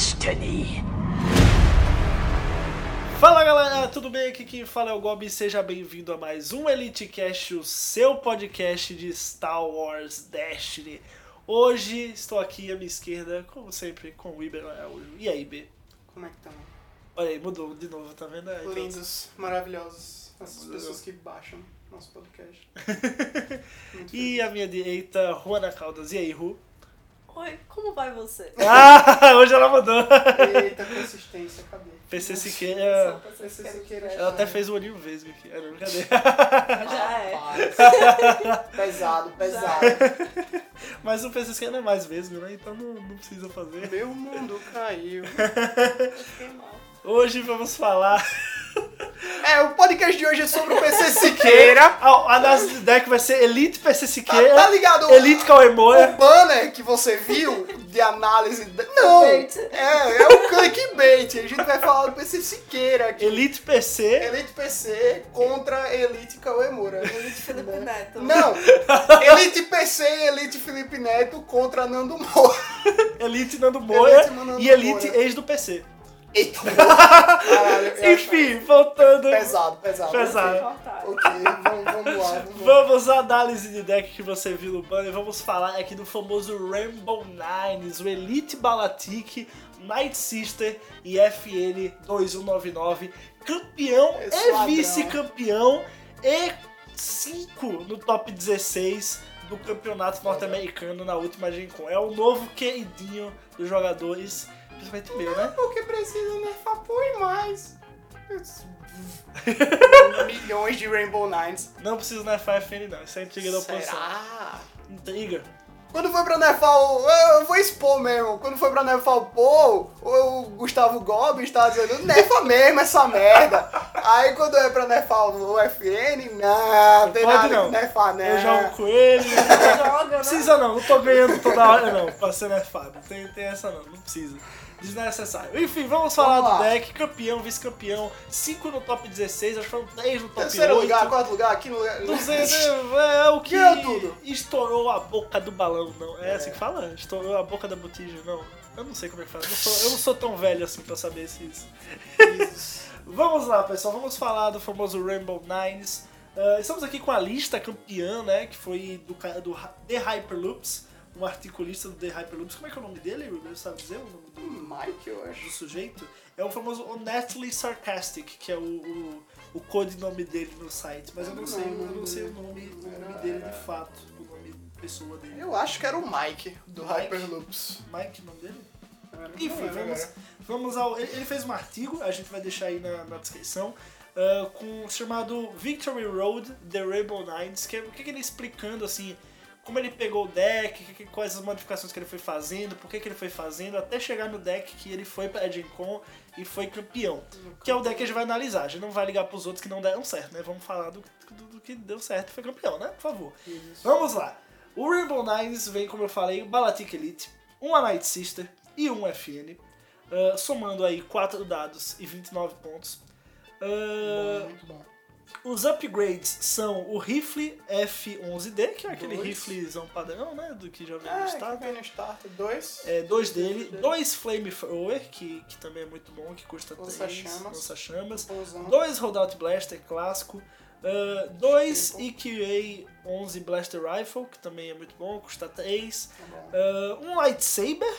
destiny. Fala galera, tudo bem? Aqui quem fala é o Gob seja bem-vindo a mais um Elite Cast, o seu podcast de Star Wars Destiny. Hoje estou aqui à minha esquerda, como sempre, com o Iber Araújo. E aí, B? Como é que estão? Olha aí, mudou de novo, tá vendo? Aí, Lindos, maravilhosos. Essas Mudou. pessoas que baixam nosso podcast. E a minha direita, Juana Caldas. E aí, Ru? Oi, como vai você? Ah, hoje ela mudou. feliz. Eita, consistência, cadê? PC Siqueira. Esse Siqueira é Ela até fez o olhinho vesgo aqui. Não, cadê? Já é. Pesado, pesado. Mas o PC Siqueira não é mais vesgo, né? Então não, não precisa fazer. Meu mundo caiu. Fiquei mal. Hoje vamos falar. É, o podcast de hoje é sobre o PC Siqueira. A análise de deck vai ser Elite PC Tá, Siqueira. tá ligado? Elite Cauê O banner que você viu de análise. de- Não! Clickbait. É, é o clickbait. A gente vai falar do PC Siqueira aqui. Elite PC. Elite PC contra Elite Cauê Moura. Elite Felipe Neto. Não! Elite PC e Elite Felipe Neto contra Nando Moura. Elite Nando Moura. Elite Nando E Elite Moura. ex do PC. Eita! Caralho, Enfim, voltando. Pesado, pesado. Pesado. Ok, vamos, vamos lá, vamos lá. Vamos à análise de deck que você viu no banner. Vamos falar aqui do famoso Rainbow Nines, o Elite Balatic, Night Sister e FN 2199. Campeão e vice-campeão e 5 no top 16 do campeonato norte-americano na última Gen Con. É o novo queridinho dos jogadores, principalmente o meu, né? Porque precisa nerfar por mais. Milhões de Rainbow Nines. Não precisa nerfar FN não, isso é intriga da oposição. Será? Intriga. Quando foi pra nerfar o. Eu vou expor mesmo. Quando foi pra nerfar o Paul, o Gustavo Gomes estava dizendo: nerfa mesmo essa merda. Aí quando é pra nerfar o FN, não, tem Pode nada não. que nerfar, né? Eu jogo com ele. Joga, né? Precisa não, não tô ganhando toda hora não, pra ser nerfado. Tem, tem essa não, não precisa. Desnecessário. Enfim, vamos falar Vamos do deck, campeão, vice-campeão, 5 no top 16, acho que foram 3 no top Terceiro 8. lugar, quarto lugar, aqui no lugar. 200, é, o que Ganhou tudo. estourou a boca do balão, não. É, assim que fala? Estourou a boca da botija, não. Eu não sei como é que fala. Eu não sou, eu não sou tão velho assim pra saber se isso. Vamos lá, pessoal. Vamos falar do famoso Rainbow Nines. Ah, estamos aqui com a lista campeã, né? Que foi do, do The Hyperloops, um articulista do The Hyperloops. Como é que é o nome dele? Você sabe dizer o nome do, Mike, eu do acho. sujeito? É o famoso Honestly Sarcastic, que é o, o, o codinome dele no site. Mas eu não sei, eu não sei o nome, o nome dele de fato, o nome pessoa dele. Eu acho que era o Mike, do Mike? Hyperloops. Mike, o nome dele? Enfim, lembro vamos, vamos ao. Ele ele fez um artigo, a gente vai deixar aí na, na descrição, ah, com chamado Victory Road The Rainbow Nines, que é o que, que ele explicando assim. Como ele pegou o deck, que- que- quais as modificações que ele foi fazendo, por que, que ele foi fazendo, até chegar no deck que ele foi pra Con e foi campeão. Que é o deck que a gente vai analisar. A gente não vai ligar pros outros que não deram certo, né? Vamos falar do, do- do que deu certo e foi campeão, né? Por favor. Vamos lá. O Rainbow Nines vem, como eu falei, o Balatic Elite, uma Night Sister e um FN, ah, somando aí 4 dados e 29 pontos. Ah, Muito bom. Os upgrades são o rifle F11D, que é aquele Dois. riflezão padrão, né? Do que já vem no Ah, que starter. vem no starter. Dois. É, dois dele, dois Flamethrower, que, que também é muito bom, que custa 3 Lança-chamas. lança-chamas. Bonzão. Dois Rollout Blaster clássico. ah, dois Triple. EQA 11 Blaster Rifle, que também é muito bom, custa 3. Tá. Ah, um Lightsaber,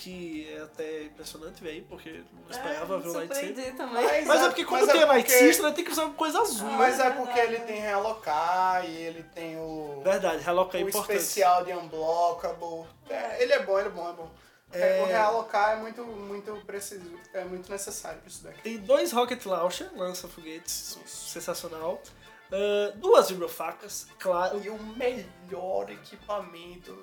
que é até impressionante ver aí, porque não É, esperava ver o Lightsaber. também. Mas- Mas é porque quando Mas é tem Night porque- Sister, né, tem que usar uma coisa azul. Mas né? é porque ele tem realocar e ele tem o, Verdade, Reloca é o importante. especial de Unblockable. É, ele é bom, ele é bom, é bom. É. O realocar é muito, muito preciso, é muito necessário pra isso daqui. Tem dois Rocket Launcher, lança-foguetes, sensacional. Ah, duas vibrofacas, claro. E o melhor equipamento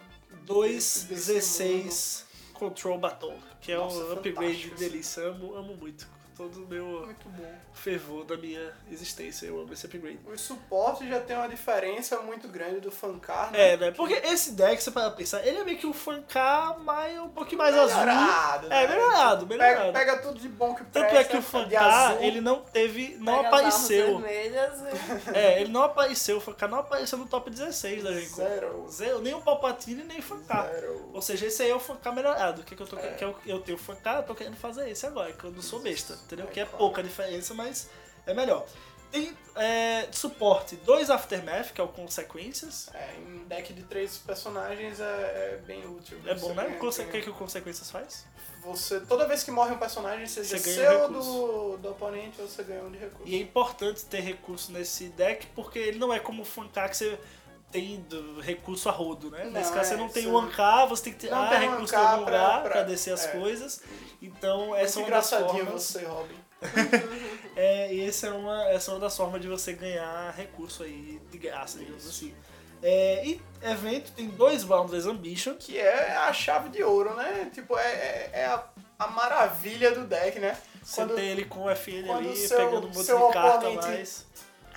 Dois desse- desse 16 Control Baton, que é Nossa, o upgrade fantástico, delícia. Amo, amo muito. Todo o meu Muito bom. fervor da minha existência. Eu amo esse upgrade. Os suportes já tem uma diferença muito grande do Fancar, né? É, né? Porque esse deck, você para pensar, ele é meio que um Fancar mais, um pouquinho mais azul. Melhorado, né? É, melhorado, melhorado. Pega, pega tudo de bom que presta. Tanto é que o de Fancar, azul. ele não teve, não Pega apareceu. vermelhas e... É, ele não apareceu, o Fancar não apareceu no top 16 da Gen Con. Zero. Zero, nem o Palpatine, nem o Fancar. Zero. Ou seja, esse aí é o Fancar melhorado. O que, que eu tô É. que eu, eu tenho Fancar, eu tô querendo fazer esse agora, que eu não sou besta, entendeu? Que é pouca diferença, mas é melhor. Tem é, suporte dois Aftermath, que é o Consequências. É, em deck de três personagens é, é bem útil. É bom, né? Conse- O ganha- que, que o Consequências faz? Você, toda vez que morre um personagem, seja Você ganha seu recurso. do, do oponente, você ganha um de recurso. E é importante ter recurso nesse deck, porque ele não é como o que você tem recurso a rodo, né? Não, Nesse caso, é, você não tem você- um Ankar, você tem que ter ah, tem recurso em algum lugar pra- pra, descer as é. coisas. Então, Muito essa é uma das formas. você, Robin. É, e essa é, uma, essa é uma das formas de você ganhar recurso aí de graça, digamos assim. É, e evento tem dois Boundless Ambition. Que é a chave de ouro, né? Tipo, é, é, é a, a maravilha do deck, né? Você Quando- tem ele com o FN ali, seu- pegando um monte de carta mais.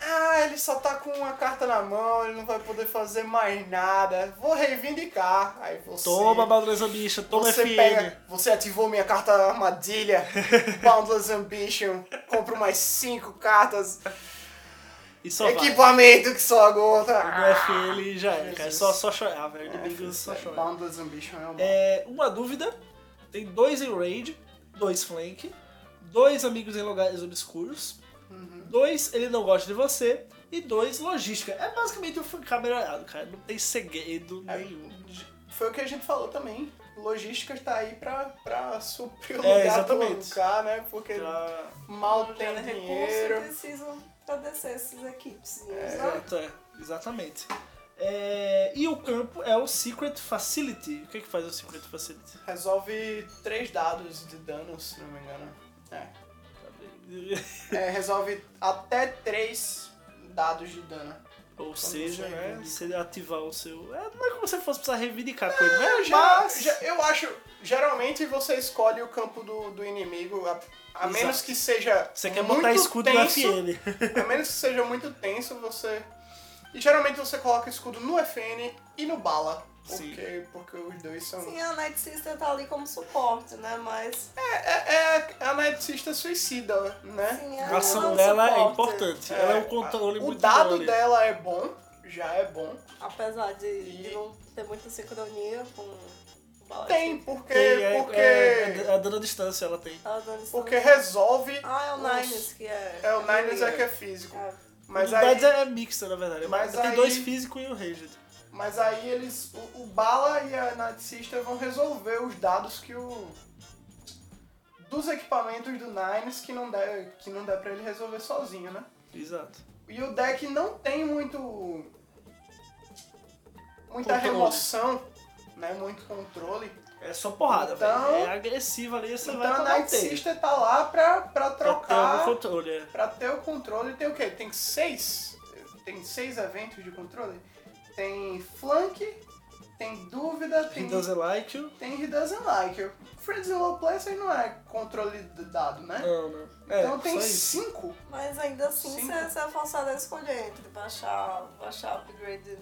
Ah, ele só tá com uma carta na mão, ele não vai poder fazer mais nada. Vou reivindicar. Aí você. Toma, Boundless Ambition, toma você pega, você ativou minha carta armadilha, Boundless Ambition, compro mais cinco cartas, E só vai. equipamento que só agota. No FN já é, cara. Só, só chorar, velho. É, Inimigos só chorar. Boundless Ambition é um É, uma dúvida: tem dois em raid, dois flank, dois amigos em lugares obscuros, Uhum. dois ele não gosta de você e dois logística. É basicamente o Fancar melhorado, cara. Não tem segredo É, nenhum. Foi o que a gente falou também. Logística está aí pra, pra suprir o É, lugar exatamente. do cara, né? Porque Já- mal Não tem dinheiro. precisam pra descer essas equipes. né? Exato, é. Exatamente. É, e o campo é o Secret Facility. O que, que faz o Secret Facility? Resolve três dados de dano, se não me engano. É. É, resolve até três dados de dano. Ou seja, você né? Se ativar o seu. É, não é como se fosse precisar reivindicar com ele, né? Já, Mas- já- eu acho, geralmente você escolhe o campo do, do inimigo, a, a menos que seja Você quer botar escudo tenso, no FN. A menos que seja muito tenso, você... E geralmente você coloca escudo no FN e no bala. Sim. Porque, porque os dois são... Sim, a Night Sister tá ali como suporte, né? Mas. É, é, é a Night Sister suicida, né? Sim, A ela ação dela é suporte. importante. Ela é um controle o muito dado bom dela é bom, já é bom. Apesar de, E- de não ter muita sincronia com o Tem, porque... Tem, é, porque... é, é, a dano à distância ela tem. Ela dando isso porque resolve... Ah, é o os- Nines que é. É, o Niners é que é físico. É. Mas o aí, Dead é mixta, na verdade. Mas tem aí- dois físicos e o Ranged. Mas aí eles... O, o Bala e a Night Sister vão resolver os dados que o... Dos equipamentos do Niners que não der, que não der pra ele resolver sozinho, né? Exato. E o deck não tem muito. muita Controle. remoção, né? Muito controle. É só porrada, Então- velho. É agressiva ali, você então vai a pra Night. Sister tá lá pra, pra Pra ter trocar. controle, é. Pra ter o controle. Tem o quê? Tem seis. Tem seis eventos de controle. Tem flank, tem dúvida, tem. He doesn't like you. Tem He Doesn't Like. You. Friends in Low Place aí não é controle de dado, né? Não, não. É, então tem cinco. Mas ainda assim Cinco. você, é forçado a escolher entre baixar, baixar upgrade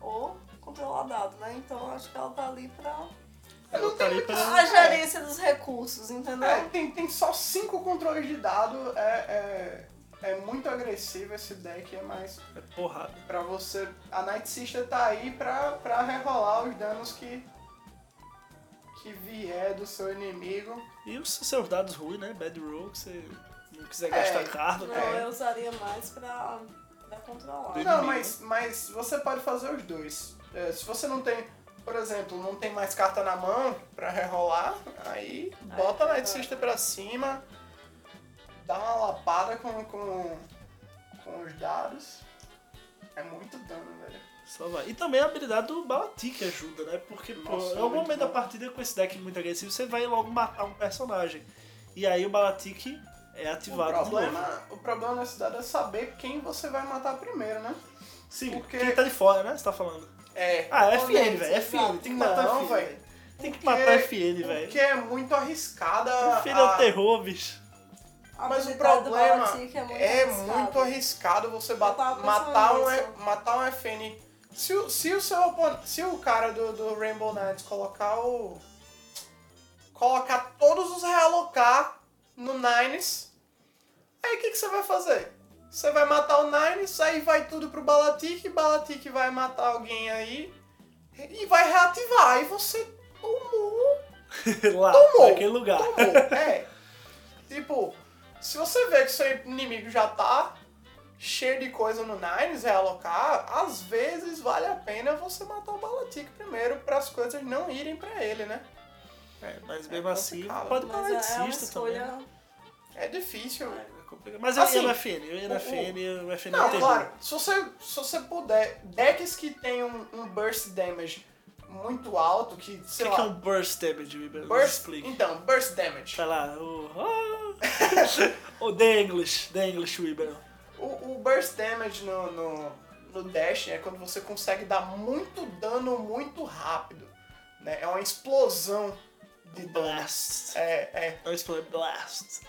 ou controlar dado, né? Então acho que ela tá ali pra. Ela tá ali pra... A gerência dos recursos, entendeu? É, tem, tem só cinco controles de dado. É, é, é muito agressivo esse deck. É mais É porrada. pra você. A Night Sister tá aí pra, pra rerolar os danos que. que vier do seu inimigo. E os seus dados ruins, né? Bad roll, que você não quiser É. gastar carta, Não, né? eu usaria mais pra, pra controlar. Não, mas, mas você pode fazer os dois. É, se você não tem. Por exemplo, não tem mais carta na mão pra rerolar, aí bota a Night Sister pra cima, dá uma lapada com, com, com os dados. É muito dano, velho. Só vai. E também a habilidade do Balatik ajuda, né? Porque, pô, Nossa, em algum momento da bom. partida com esse deck muito agressivo, você vai logo matar um personagem. E aí o Balatik é O ativado novo. problema, o problema nessa cidade é saber quem você vai matar primeiro, né? Sim, porque- quem tá de fora, né? Você tá falando. É. Ah, é FN, velho. É FN. Tem que matar Não, FN. Tem que matar FN, velho. Porque é muito arriscada. FN é o a- terror, bicho. A Mas o problema é muito é arriscado. muito arriscado você matar um, nisso. matar um FN. Se o, se o seu se o cara do, do Rainbow Knights colocar o. colocar todos os realocar no Nines, aí o que, que você vai fazer? Você vai matar o Nines, aí vai tudo pro Balatic, Balatic vai matar alguém aí e vai reativar. Aí você tomou Lá, Tomou. naquele lugar. Tomou, é. Tipo, se você vê que seu inimigo já tá cheio de coisa no Nines, realocar, às vezes vale a pena você matar o Balatic primeiro para as coisas não irem pra ele, né? É, mas mesmo É assim, pode parar é, de é uma insista também. escolha. É difícil. É complicado. Mas eu Assim, ia no FN, eu ia no FN, o FN Não, tem claro, se você, se você puder, decks que tem um, um burst damage muito alto, que, O sei que, lá, que é um burst damage, Weber? burst, então, burst damage. Tá lá, o... O The English, The English Weber. O, o burst damage no, no, no Dash é quando você consegue dar muito dano muito rápido. Né? É uma explosão de dano. Blast. É, é. Não explode, blast.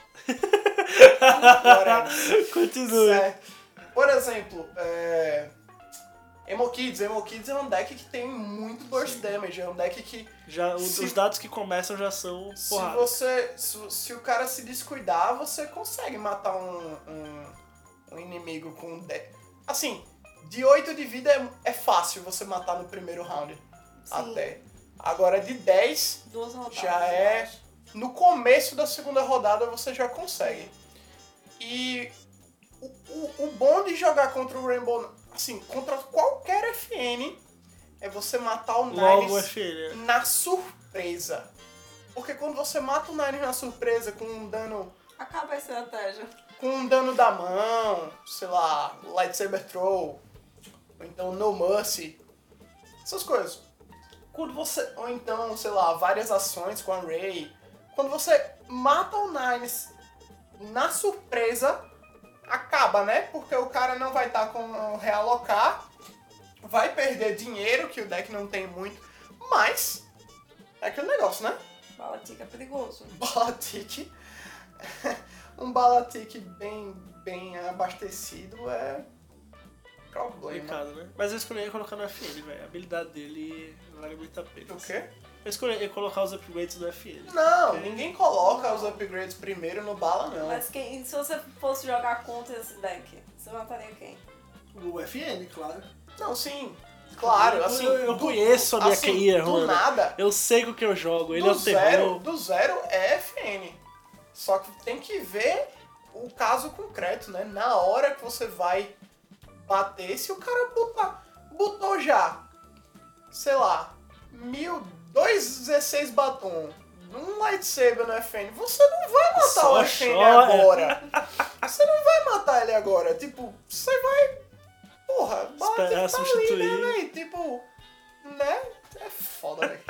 whatever. Continue. É. Por exemplo, é... Emo Kids. Emo Kids é um deck que tem muito burst damage. É um deck que Já, o- Se- Os dados que começam já são se porrada. você. Se, se o cara se descuidar, você consegue matar um, um, um inimigo com um deck. Assim, de 8 de vida é, é fácil você matar no primeiro round. Sim. Até. Agora de 10, Duas rodadas. Já é- no começo da segunda rodada você já consegue. E o, o, o bom de jogar contra o Rainbow, assim, contra qualquer FN, é você matar o Nines na surpresa. Porque quando você mata o Nines na surpresa com um dano Acaba a estratégia. com um dano da mão, sei lá, lightsaber throw, ou então no mercy, essas coisas. Quando você, ou então, sei lá, várias ações com a Ray, quando você mata o Nines na surpresa, acaba, né? Porque o cara não vai estar com o realocar, vai perder dinheiro, que o deck não tem muito, mas é aquele negócio, né? Balatica é perigoso. Balatic. um Balatic bem, bem abastecido é problema. Complicado, né? Mas eu escolhi colocar no FN, velho. A habilidade dele vale muito a pena. O quê? Eu escolhi colocar os upgrades do FN. Não, ninguém coloca os upgrades primeiro no bala, não. Mas quem, se você fosse jogar contra esse deck, você mataria quem? O FN, claro. Não, sim. Claro, Eu- assim. eu- eu do- conheço a minha assim, QI, Do nada. Eu sei o que eu jogo. Ele do é o zero, terror. do zero é FN. Só que tem que ver o caso concreto, né? Na hora que você vai bater, se o cara botar, botou já, sei lá, mil, dois 16 batom, um lightsaber no FN, você não vai matar Só o FN chora. agora. Você não vai matar ele agora. Tipo, você vai. Porra, bate Esperar tá ali, substituir. né, véi? Tipo, né? É foda, velho.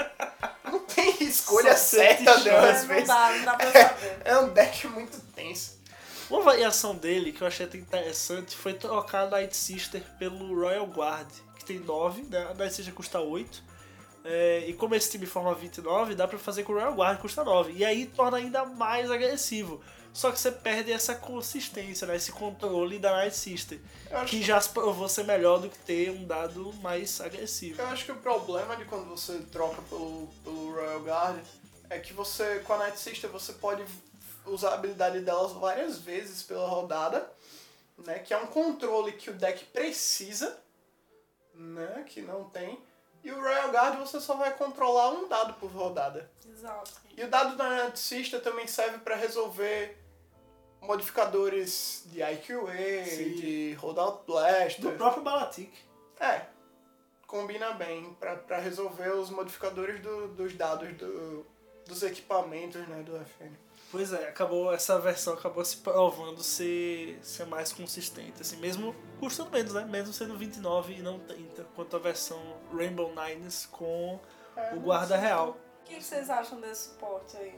Não tem escolha Só certa, não, às não vezes. dá, não dá pra saber. É um deck muito tenso. Uma variação dele que eu achei até interessante foi trocar a Night Sister pelo Royal Guard, que tem 9, né? a Night Sister custa 8. É, e como esse time forma 29, dá pra fazer com o Royal Guard que custa 9. E aí torna ainda mais agressivo. Só que você perde essa consistência, né? esse controle da Night Sister. Acho Que já provou ser melhor do que ter um dado mais agressivo. Eu acho que o problema de quando você troca pelo, pelo Royal Guard é que você, com a Night Sister, você pode usar a habilidade delas várias vezes pela rodada, né? Que é um controle que o deck precisa, né? Que não tem. E o Royal Guard você só vai controlar um dado por rodada. Exato. E o dado da Sister também serve para resolver modificadores de IQA, Sim. de Holdout Blaster. Do próprio Balatic. É, combina bem pra pra resolver os modificadores do- dos dados do- dos equipamentos né, do FN. Pois é, acabou, essa versão acabou se provando ser, ser mais consistente, assim, mesmo custando menos, né? Mesmo sendo 29 e não 30, quanto a versão Rainbow Nines com É, o guarda real. O que vocês acham desse suporte aí?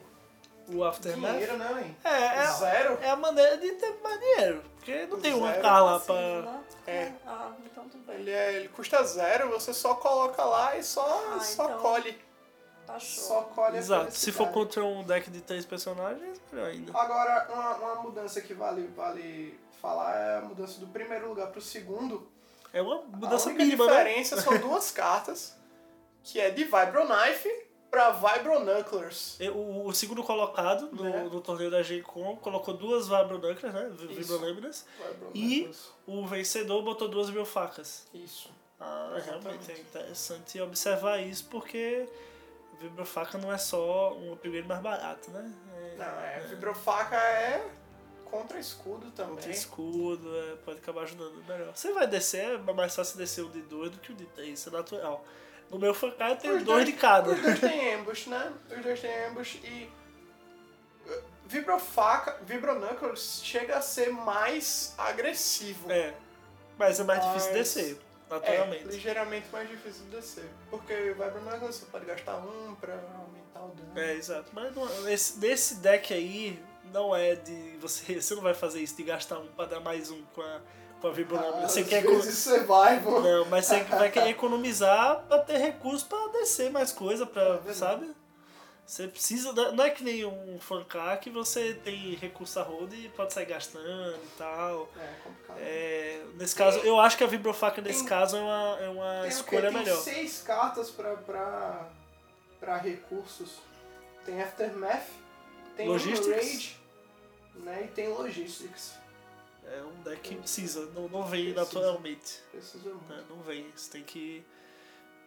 O Aftermath. Dinheiro, né, hein? É, é, Zero? é a maneira de ter mais dinheiro, porque não tem uma Zero. cara lá Assim, pra... né? É. Ah, então tudo bem. Ele, é, ele custa zero, você só coloca lá e só, Ah, só então. colhe. Tá show. Só colhe a Exato. Se for contra um deck de três personagens, melhor ainda. Agora, uma, uma mudança que vale, vale falar é a mudança do primeiro lugar pro segundo. É uma mudança a única mínima, né? diferença são duas cartas, que é de Vibroknife pra Vibronuklers. E O, o segundo colocado no, Né? no torneio da G-Con colocou duas Vibronuclears, né? Vibrolâminas. E o vencedor botou duas biofacas. Isso. Ah, Exatamente. realmente é interessante observar isso, porque vibrofaca não é só um upgrade mais barato, né? É, Não, é, Vibrofaca é contra escudo também. Tem escudo, é, pode acabar ajudando melhor. Você vai descer, é mais fácil descer o de 2 do que o de 3, isso é natural. No meu eu tenho Os dois de cada. Os dois têm ambush, né? Os dois têm ambush e. uh, Vibrofaca, Vibronuklers chega a ser mais agressivo. É, mas é mais Mas- difícil descer, É, naturalmente. ligeiramente mais difícil de descer. Porque Vibronuklers você pode gastar um pra aumentar o dano. É, exato. Mas não, esse, nesse deck aí, não é de. Você, você não vai fazer isso de gastar um pra dar mais um com a, com a. Ah, você quer. survival. Não, mas você vai querer economizar pra ter recurso pra descer mais coisa, pra, É sabe? Você precisa. da- Não é que nem um Fancar que você tem recurso a roda e pode sair gastando e tal. É complicado. É, nesse caso, eu acho que a Vibrofaca nesse Tem- caso é uma, é uma Tem escolha Tem melhor. seis cartas pra, pra, pra recursos. Tem Aftermath, tem Logistics. Rage, né? E tem Logistics. É um deck que precisa, não, não vem Precisa. naturalmente. Precisa muito. né? Não vem. Você tem que.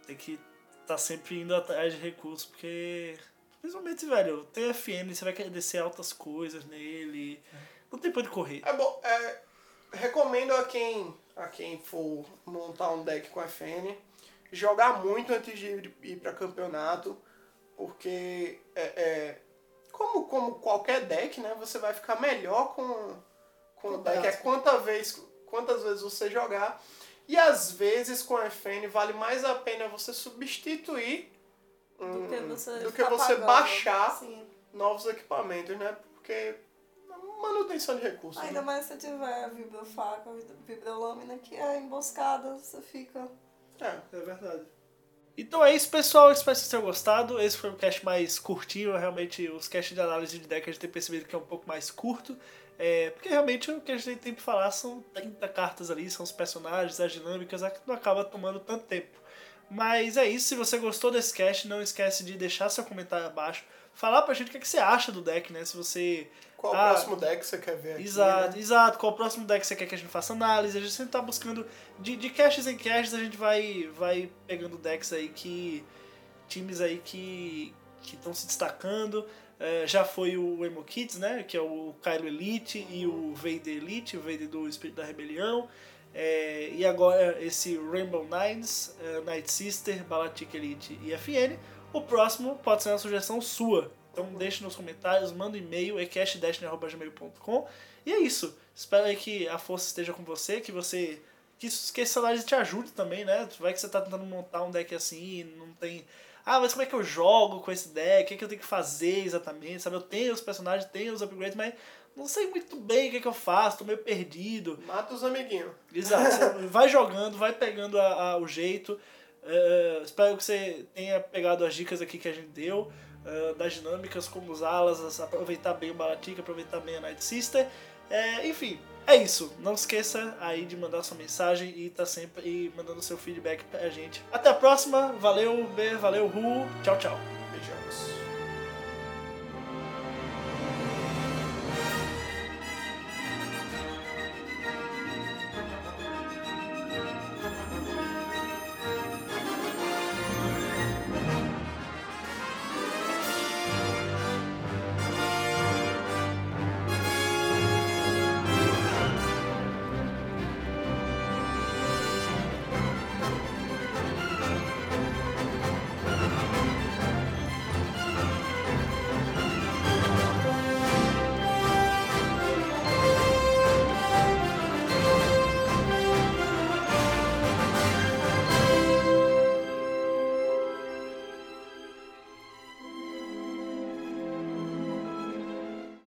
Tem que estar sempre indo atrás de recursos, porque. Principalmente, velho, tem FN, você vai querer descer altas coisas nele. Não tem pra onde correr. É bom, é, recomendo a quem, a quem for montar um deck com FN jogar muito antes de ir, ir para campeonato, porque é, é, como, como qualquer deck, né, você vai ficar melhor com, com o deck. É quanta vez, quantas vezes você jogar. E às vezes com FN vale mais a pena você substituir Do que você, do que ficar você pagando. baixar Sim. novos equipamentos, né? Porque manutenção de recursos. Ainda né? mais se tiver vibrofaca, vibrolâmina, que é emboscada, você fica. É. É verdade. Então é isso, pessoal. Espero que vocês tenham gostado. Esse foi um cast mais curtinho. Realmente, os casts de análise de deck a gente tem percebido que é um pouco mais curto. É, porque realmente o que a gente tem que falar são 30 cartas ali, são os personagens, as dinâmicas, que não acaba tomando tanto tempo. Mas é isso, se você gostou desse cast, não esquece de deixar seu comentário abaixo. Falar pra gente o que, é que você acha do deck, né? Se você Qual Ah, o próximo deck você quer ver aqui? Exato, né? exato. Qual o próximo deck você quer que a gente faça análise? A gente sempre tá buscando. De, de caches em caches a gente vai, vai pegando decks aí que. times aí que estão se destacando. É, já foi o Emo Kids, né? Que é o Kylo Elite e o Vader Elite, o Vader do Espírito da Rebelião. É, e agora esse Rainbow Nines, é, Night Sister, Balatic Elite e FN. O próximo pode ser uma sugestão sua. Então deixe nos comentários, manda um e-mail, ecastdestiny.gmail.com E é isso. Espero aí que a força esteja com você, que você. Que, que esse análise te ajude também, né? Vai que você tá tentando montar um deck assim, não tem. Ah, mas como é que eu jogo com esse deck? O que, é que eu tenho que fazer exatamente? Sabe, eu tenho os personagens, tenho os upgrades, mas não sei muito bem o que, é que eu faço, tô meio perdido. Mata os amiguinhos. Exato. Vai jogando, vai pegando a- a- o jeito. É, espero que você tenha pegado as dicas aqui que a gente deu. é, das dinâmicas, como usá-las, aproveitar bem o Balatic, aproveitar bem a Night Sister. É, enfim, é isso. Não esqueça aí de mandar sua mensagem e tá sempre aí mandando seu feedback pra gente. Até a próxima. Valeu, B, valeu, Ru. Tchau, tchau. Beijos.